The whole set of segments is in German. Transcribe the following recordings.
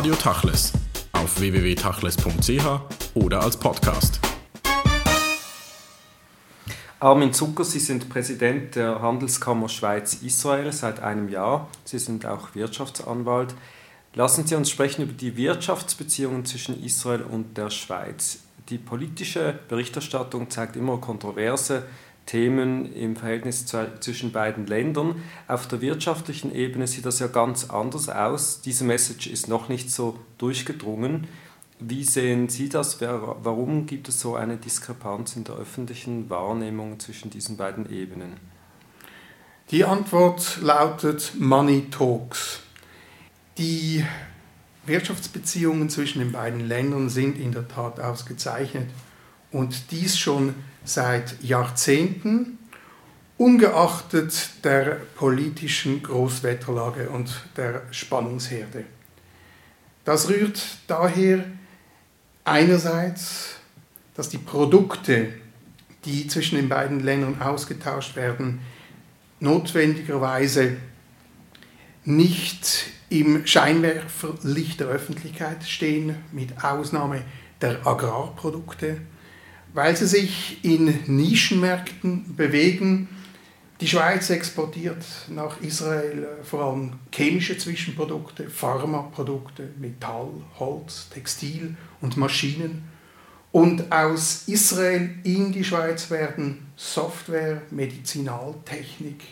Radio Tachles auf www.tachles.ch oder als Podcast. Armin Zucker, Sie sind Präsident der Handelskammer Schweiz-Israel seit einem Jahr. Sie sind auch Wirtschaftsanwalt. Lassen Sie uns sprechen über die Wirtschaftsbeziehungen zwischen Israel und der Schweiz. Die politische Berichterstattung zeigt immer kontroverse Themen im Verhältnis zwischen beiden Ländern. Auf der wirtschaftlichen Ebene sieht das ja ganz anders aus. Diese Message ist noch nicht so durchgedrungen. Wie sehen Sie das? Warum gibt es so eine Diskrepanz in der öffentlichen Wahrnehmung zwischen diesen beiden Ebenen? Die Antwort lautet Money Talks. Die Wirtschaftsbeziehungen zwischen den beiden Ländern sind in der Tat ausgezeichnet und dies schon seit Jahrzehnten, ungeachtet der politischen Großwetterlage und der Spannungsherde. Das rührt daher einerseits, dass die Produkte, die zwischen den beiden Ländern ausgetauscht werden, notwendigerweise nicht im Scheinwerferlicht der Öffentlichkeit stehen, mit Ausnahme der Agrarprodukte, weil sie sich in Nischenmärkten bewegen. Die Schweiz exportiert nach Israel äh, vor allem chemische Zwischenprodukte, Pharmaprodukte, Metall, Holz, Textil und Maschinen. Und aus Israel in die Schweiz werden Software, Medizinaltechnik,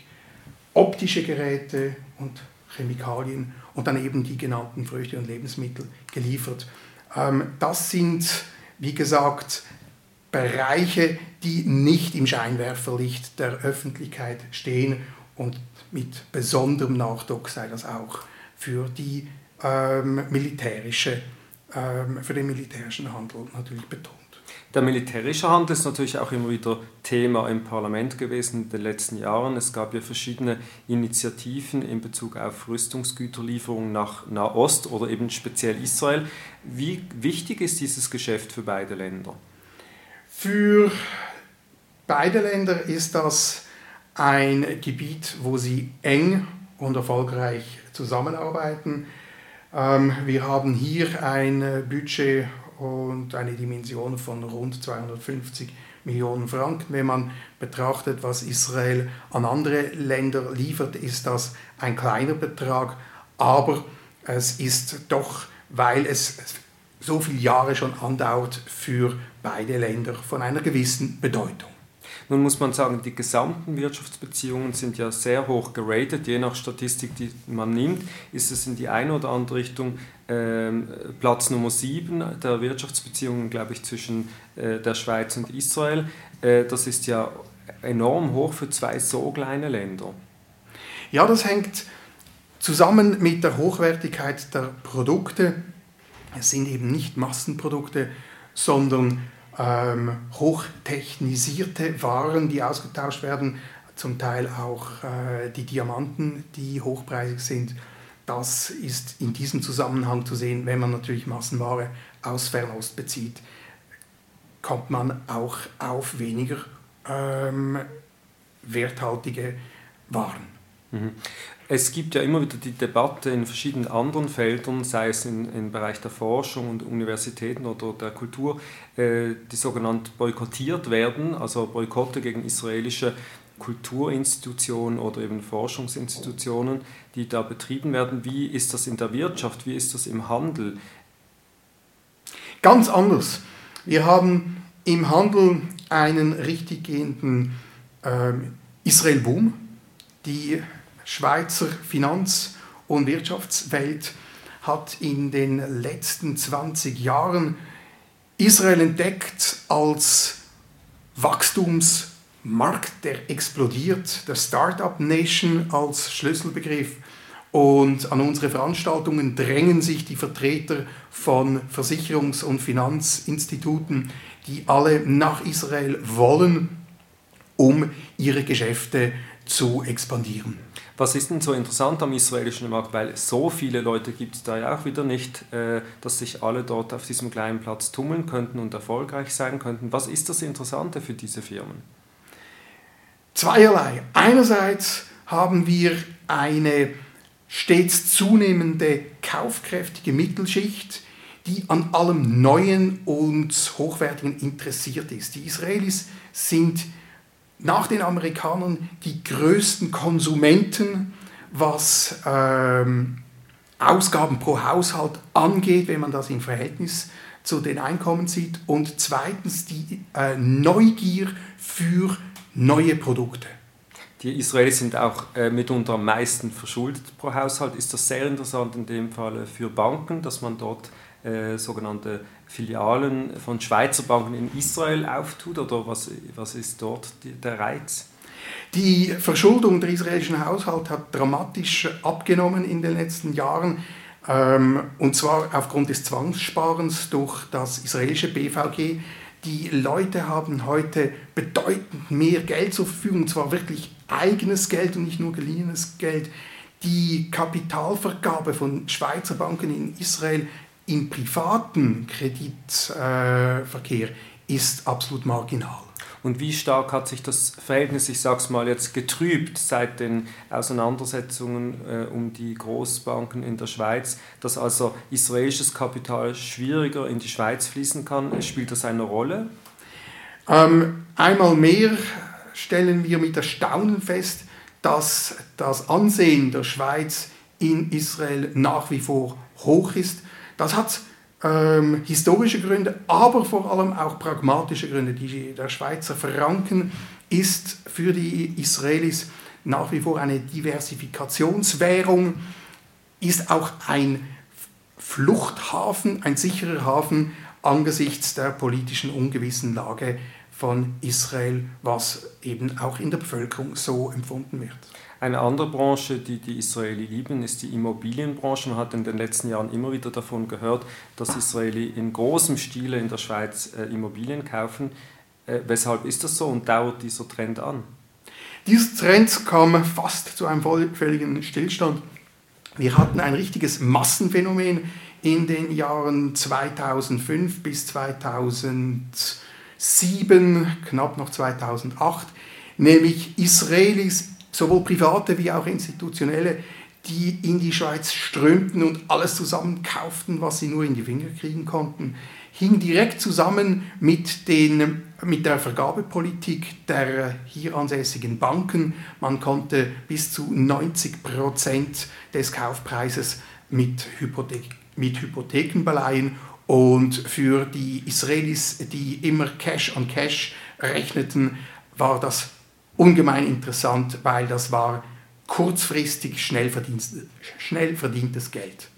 optische Geräte und Chemikalien und dann eben die genannten Früchte und Lebensmittel geliefert. Ähm, das sind, wie gesagt, Bereiche, die nicht im Scheinwerferlicht der Öffentlichkeit stehen und mit besonderem Nachdruck sei das auch für, die, ähm, militärische, ähm, für den militärischen Handel natürlich betont. Der militärische Handel ist natürlich auch immer wieder Thema im Parlament gewesen in den letzten Jahren. Es gab ja verschiedene Initiativen in Bezug auf Rüstungsgüterlieferungen nach Nahost oder eben speziell Israel. Wie wichtig ist dieses Geschäft für beide Länder? Für beide Länder ist das ein Gebiet, wo sie eng und erfolgreich zusammenarbeiten. Ähm, wir haben hier ein Budget und eine Dimension von rund 250 Millionen Franken. Wenn man betrachtet, was Israel an andere Länder liefert, ist das ein kleiner Betrag, aber es ist doch, weil es so viele Jahre schon andauert, für beide Länder von einer gewissen Bedeutung. Nun muss man sagen, die gesamten Wirtschaftsbeziehungen sind ja sehr hoch geratet. Je nach Statistik, die man nimmt, ist es in die eine oder andere Richtung äh, Platz Nummer 7 der Wirtschaftsbeziehungen, glaube ich, zwischen äh, der Schweiz und Israel. Äh, das ist ja enorm hoch für zwei so kleine Länder. Ja, das hängt zusammen mit der Hochwertigkeit der Produkte. Es sind eben nicht Massenprodukte, sondern ähm, hochtechnisierte Waren, die ausgetauscht werden, zum Teil auch äh, die Diamanten, die hochpreisig sind. Das ist in diesem Zusammenhang zu sehen, wenn man natürlich Massenware aus Fernost bezieht, kommt man auch auf weniger ähm, werthaltige Waren. Mhm. Es gibt ja immer wieder die Debatte in verschiedenen anderen Feldern, sei es im, im Bereich der Forschung und Universitäten oder der Kultur, äh, die sogenannt boykottiert werden, also Boykotte gegen israelische Kulturinstitutionen oder eben Forschungsinstitutionen, die da betrieben werden. Wie ist das in der Wirtschaft? Wie ist das im Handel? Ganz anders. Wir haben im Handel einen richtig gehenden äh, Israel-Boom. Die Schweizer Finanz- und Wirtschaftswelt hat in den letzten 20 Jahren Israel entdeckt als Wachstumsmarkt, der explodiert, der Startup Nation als Schlüsselbegriff. Und an unsere Veranstaltungen drängen sich die Vertreter von Versicherungs- und Finanzinstituten, die alle nach Israel wollen, um ihre Geschäfte zu expandieren. Was ist denn so interessant am israelischen Markt? Weil so viele Leute gibt es da ja auch wieder nicht, äh, dass sich alle dort auf diesem kleinen Platz tummeln könnten und erfolgreich sein könnten. Was ist das Interessante für diese Firmen? Zweierlei. Einerseits haben wir eine stets zunehmende kaufkräftige Mittelschicht, die an allem Neuen und Hochwertigen interessiert ist. Die Israelis sind nach den Amerikanern die größten Konsumenten, was ähm, Ausgaben pro Haushalt angeht, wenn man das im Verhältnis zu den Einkommen sieht. Und zweitens die äh, Neugier für neue Produkte. Die Israelis sind auch äh, mitunter am meisten verschuldet pro Haushalt. Ist das sehr interessant in dem Fall für Banken, dass man dort äh, sogenannte Filialen von Schweizer Banken in Israel auftut? Oder was, was ist dort die, der Reiz? Die Verschuldung der israelischen Haushalte hat dramatisch abgenommen in den letzten Jahren. Ähm, und zwar aufgrund des Zwangssparens durch das israelische BVG. Die Leute haben heute bedeutend mehr Geld zur Verfügung, und zwar wirklich eigenes Geld und nicht nur geliehenes Geld. Die Kapitalvergabe von Schweizer Banken in Israel im privaten Kreditverkehr äh, ist absolut marginal. Und wie stark hat sich das Verhältnis, ich sage es mal jetzt, getrübt seit den Auseinandersetzungen äh, um die Großbanken in der Schweiz, dass also israelisches Kapital schwieriger in die Schweiz fließen kann? Spielt das eine Rolle? Ähm, einmal mehr stellen wir mit Erstaunen fest, dass das Ansehen der Schweiz in Israel nach wie vor hoch ist. Das hat ähm, historische Gründe, aber vor allem auch pragmatische Gründe. Die, der Schweizer Franken ist für die Israelis nach wie vor eine Diversifikationswährung, ist auch ein Fluchthafen, ein sicherer Hafen angesichts der politischen ungewissen Lage von Israel, was eben auch in der Bevölkerung so empfunden wird. Eine andere Branche, die die Israeli lieben, ist die Immobilienbranche. Man hat in den letzten Jahren immer wieder davon gehört, dass Israeli in großem Stile in der Schweiz äh, Immobilien kaufen. Äh, weshalb ist das so und dauert dieser Trend an? Dieser Trend kam fast zu einem völligen Stillstand. Wir hatten ein richtiges Massenphänomen in den Jahren 2005 bis 2007, knapp noch 2008, nämlich Israelis sowohl private wie auch institutionelle, die in die Schweiz strömten und alles zusammenkauften, was sie nur in die Finger kriegen konnten, hing direkt zusammen mit, den, mit der Vergabepolitik der hier ansässigen Banken. Man konnte bis zu 90 Prozent des Kaufpreises mit, Hypothek, mit Hypotheken beleihen und für die Israelis, die immer Cash on Cash rechneten, war das ungemein interessant, weil das war kurzfristig schnell, schnell verdientes Geld.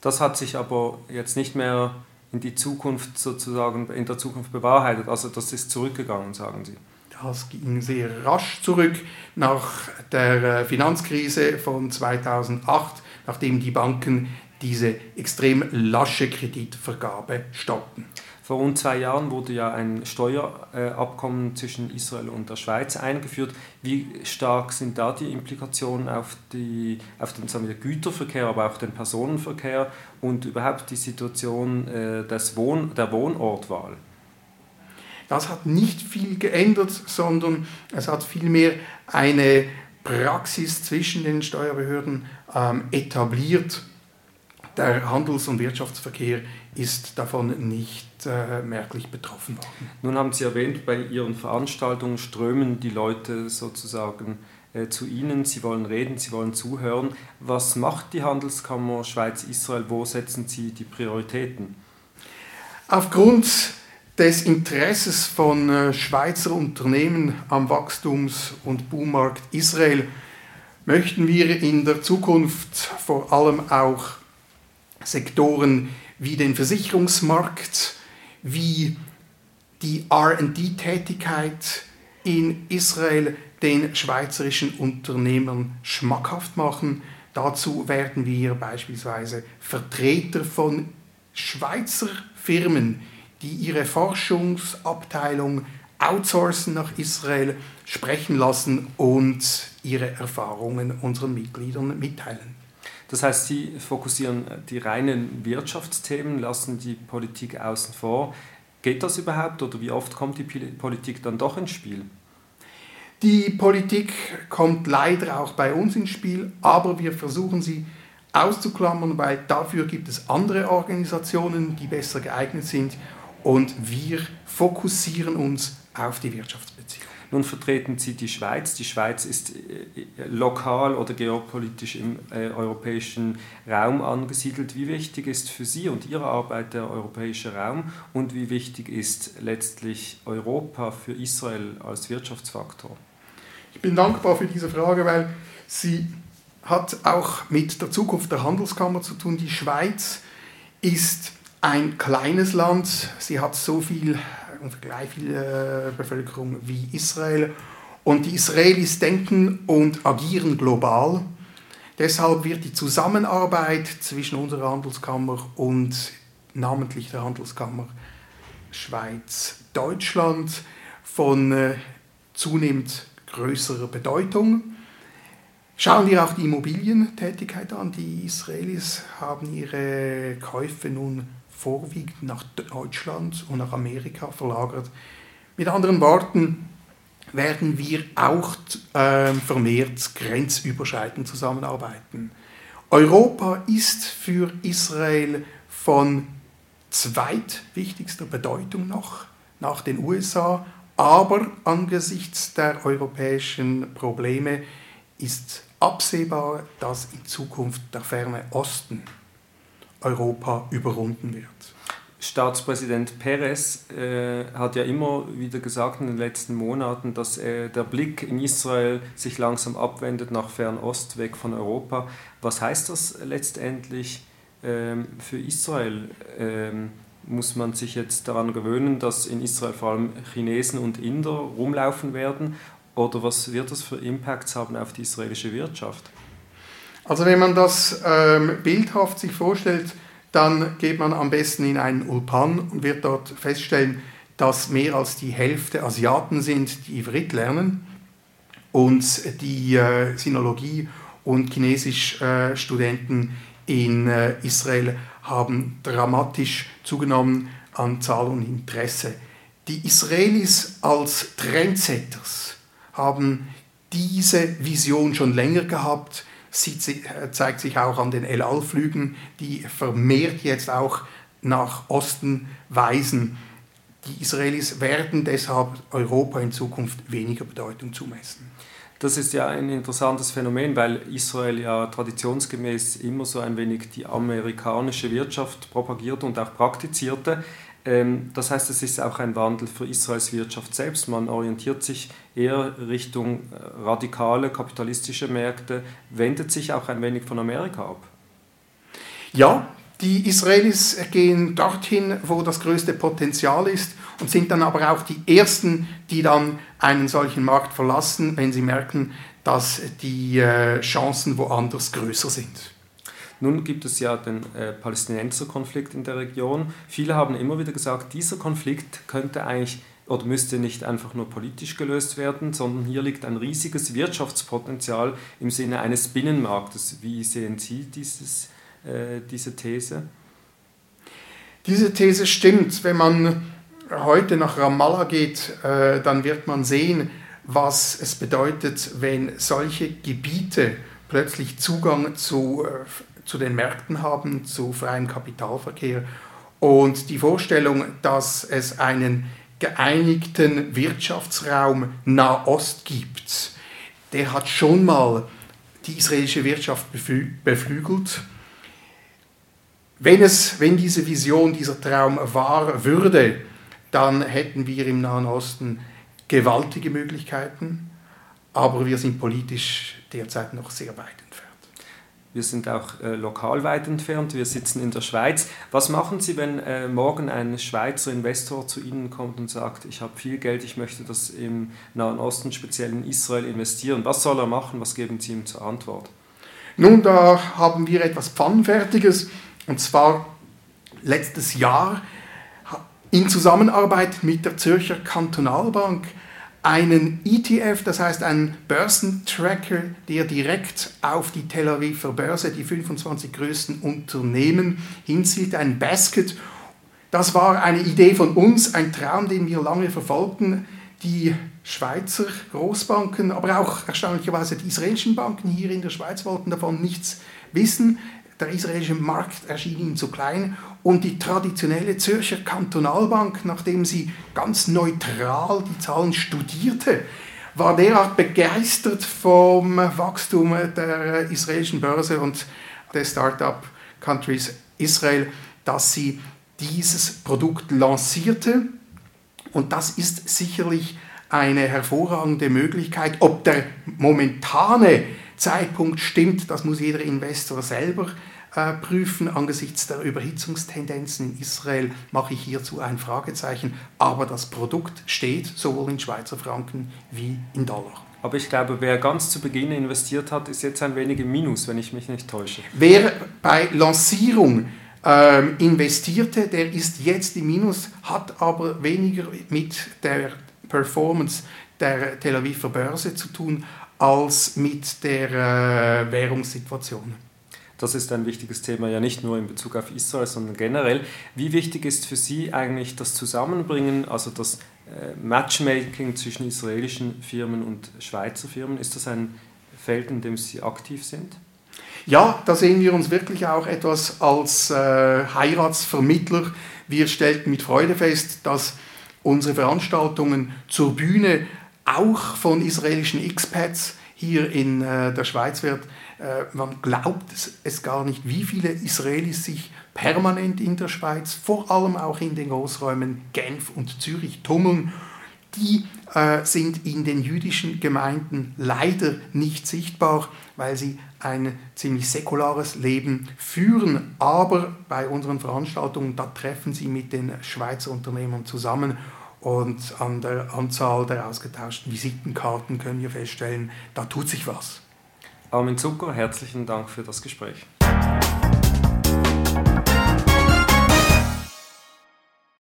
Das hat sich aber jetzt nicht mehr in die Zukunft sozusagen in der Zukunft bewahrheitet. Also das ist zurückgegangen, sagen Sie. Das ging sehr rasch zurück nach der äh, Finanzkrise von 2008, nachdem die Banken diese extrem lasche Kreditvergabe stoppten. Vor rund zwei Jahren wurde ja ein Steuerabkommen zwischen Israel und der Schweiz eingeführt. Wie stark sind da die Implikationen auf, die, auf den sagen wir, Güterverkehr, aber auch den Personenverkehr und überhaupt die Situation äh, des Wohn der Wohnortwahl? Das hat nicht viel geändert, sondern es hat vielmehr eine Praxis zwischen den Steuerbehörden ähm, etabliert. Der Handels- und Wirtschaftsverkehr ist davon nicht äh, merklich betroffen worden. Nun haben Sie erwähnt, bei Ihren Veranstaltungen strömen die Leute sozusagen äh, zu Ihnen, sie wollen reden, sie wollen zuhören. Was macht die Handelskammer Schweiz-Israel? Wo setzen Sie die Prioritäten? Aufgrund des Interesses von äh, Schweizer Unternehmen am Wachstums- und Boommarkt Israel möchten wir in der Zukunft vor allem auch Sektoren wie den Versicherungsmarkt, wie die RD-Tätigkeit in Israel den schweizerischen Unternehmern schmackhaft machen. Dazu werden wir beispielsweise Vertreter von Schweizer Firmen, die ihre Forschungsabteilung outsourcen nach Israel, sprechen lassen und ihre Erfahrungen unseren Mitgliedern mitteilen. Das heißt, Sie fokussieren die reinen Wirtschaftsthemen, lassen die Politik außen vor. Geht das überhaupt oder wie oft kommt die Politik dann doch ins Spiel? Die Politik kommt leider auch bei uns ins Spiel, aber wir versuchen sie auszuklammern, weil dafür gibt es andere Organisationen, die besser geeignet sind und wir fokussieren uns auf die Wirtschaftsbeziehungen. Nun vertreten Sie die Schweiz. Die Schweiz ist äh, lokal oder geopolitisch im äh, europäischen Raum angesiedelt. Wie wichtig ist für Sie und Ihre Arbeit der europäische Raum und wie wichtig ist letztlich Europa für Israel als Wirtschaftsfaktor? Ich bin dankbar für diese Frage, weil sie hat auch mit der Zukunft der Handelskammer zu tun. Die Schweiz ist ein kleines Land. Sie hat so viel gleich viel äh, Bevölkerung wie Israel. Und die Israelis denken und agieren global. Deshalb wird die Zusammenarbeit zwischen unserer Handelskammer und namentlich der Handelskammer Schweiz-Deutschland von äh, zunehmend größerer Bedeutung. Schauen wir auch die Immobilientätigkeit an. Die Israelis haben ihre Käufe nun vorwiegend nach Deutschland und nach Amerika verlagert. Mit anderen Worten werden wir auch äh, vermehrt grenzüberschreitend zusammenarbeiten. Europa ist für Israel von zweitwichtigster Bedeutung noch nach den USA, aber angesichts der europäischen Probleme ist absehbar, dass in Zukunft der ferne Osten Europa überrunden wird. Staatspräsident Perez äh, hat ja immer wieder gesagt in den letzten Monaten, dass äh, der Blick in Israel sich langsam abwendet nach Fernost, weg von Europa. Was heißt das letztendlich ähm, für Israel? Ähm, muss man sich jetzt daran gewöhnen, dass in Israel vor allem Chinesen und Inder rumlaufen werden? Oder was wird das für Impacts haben auf die israelische Wirtschaft? Also wenn man das ähm, bildhaft sich vorstellt, dann geht man am besten in einen Ulpan und wird dort feststellen, dass mehr als die Hälfte Asiaten sind, die Ivrit lernen und die äh, Sinologie und Chinesisch-Studenten äh, in äh, Israel haben dramatisch zugenommen an Zahl und Interesse. Die Israelis als Trendsetters haben diese Vision schon länger gehabt Sie zeigt sich auch an den El Al-Flügen, die vermehrt jetzt auch nach Osten weisen. Die Israelis werden deshalb Europa in Zukunft weniger Bedeutung zumessen. Das ist ja ein interessantes Phänomen, weil Israel ja traditionsgemäß immer so ein wenig die amerikanische Wirtschaft propagierte und auch praktizierte. Ähm, das heißt, es ist auch ein Wandel für Israels Wirtschaft selbst. Man orientiert sich eher Richtung äh, radikale kapitalistische Märkte, wendet sich auch ein wenig von Amerika ab. Ja, die Israelis gehen dorthin, wo das größte Potenzial ist und sind dann aber auch die Ersten, die dann einen solchen Markt verlassen, wenn sie merken, dass die äh, Chancen woanders größer sind. Nun gibt es ja den äh, Palästinenser-Konflikt in der Region. Viele haben immer wieder gesagt, dieser Konflikt könnte eigentlich oder müsste nicht einfach nur politisch gelöst werden, sondern hier liegt ein riesiges Wirtschaftspotenzial im Sinne eines Binnenmarktes. Wie sehen Sie dieses, äh, diese These? Diese These stimmt. Wenn man heute nach Ramallah geht, äh, dann wird man sehen, was es bedeutet, wenn solche Gebiete plötzlich Zugang zu äh, zu den Märkten haben, zu freiem Kapitalverkehr. Und die Vorstellung, dass es einen geeinigten Wirtschaftsraum Nahost gibt, der hat schon mal die israelische Wirtschaft beflügelt. Wenn, es, wenn diese Vision, dieser Traum wahr würde, dann hätten wir im Nahen Osten gewaltige Möglichkeiten, aber wir sind politisch derzeit noch sehr weit entfernt. Wir sind auch äh, lokal weit entfernt. Wir sitzen in der Schweiz. Was machen Sie, wenn äh, morgen ein Schweizer Investor zu Ihnen kommt und sagt, ich habe viel Geld, ich möchte das im Nahen Osten, speziell in Israel, investieren? Was soll er machen? Was geben Sie ihm zur Antwort? Nun, da haben wir etwas Pfannenfertiges. Und zwar letztes Jahr in Zusammenarbeit mit der Zürcher Kantonalbank einen ETF, das heißt einen Börsentracker, der direkt auf die Tel Aviver Börse, die 25 größten Unternehmen, hinzieht, ein Basket. Das war eine Idee von uns, ein Traum, den wir lange verfolgten. Die Schweizer Großbanken, aber auch erstaunlicherweise die israelischen Banken hier in der Schweiz wollten davon nichts wissen. Der israelische Markt erschien ihnen zu klein und die traditionelle Zürcher Kantonalbank, nachdem sie ganz neutral die Zahlen studierte, war derart begeistert vom Wachstum der israelischen Börse und des Startup-Countries Israel, dass sie dieses Produkt lancierte. Und das ist sicherlich eine hervorragende Möglichkeit. Ob der momentane Zeitpunkt stimmt, das muss jeder Investor selber äh, prüfen. Angesichts der Überhitzungstendenzen in Israel mache ich hierzu ein Fragezeichen. Aber das Produkt steht sowohl in Schweizer Franken wie in Dollar. Aber ich glaube, wer ganz zu Beginn investiert hat, ist jetzt ein wenig im Minus, wenn ich mich nicht täusche. Wer bei Lancierung ähm, investierte, der ist jetzt im Minus, hat aber weniger mit der Performance der Tel Aviver Börse zu tun als mit der äh, Währungssituation. Das ist ein wichtiges Thema, ja nicht nur in Bezug auf Israel, sondern generell. Wie wichtig ist für Sie eigentlich das Zusammenbringen, also das äh, Matchmaking zwischen israelischen Firmen und Schweizer Firmen? Ist das ein Feld, in dem Sie aktiv sind? Ja, da sehen wir uns wirklich auch etwas als äh, Heiratsvermittler. Wir stellten mit Freude fest, dass unsere Veranstaltungen zur Bühne auch von israelischen Expats hier in äh, der Schweiz wird. Äh, man glaubt es, gar nicht, wie viele Israelis sich permanent in der Schweiz, vor allem auch in den Großräumen Genf und Zürich tummeln. Die äh, sind in den jüdischen Gemeinden leider nicht sichtbar, weil sie ein ziemlich säkulares Leben führen. Aber bei unseren Veranstaltungen, da treffen sie mit den Schweizer Unternehmern zusammen und an der Anzahl der ausgetauschten Visitenkarten können wir feststellen, da tut sich was. Armin Zucker, herzlichen Dank für das Gespräch.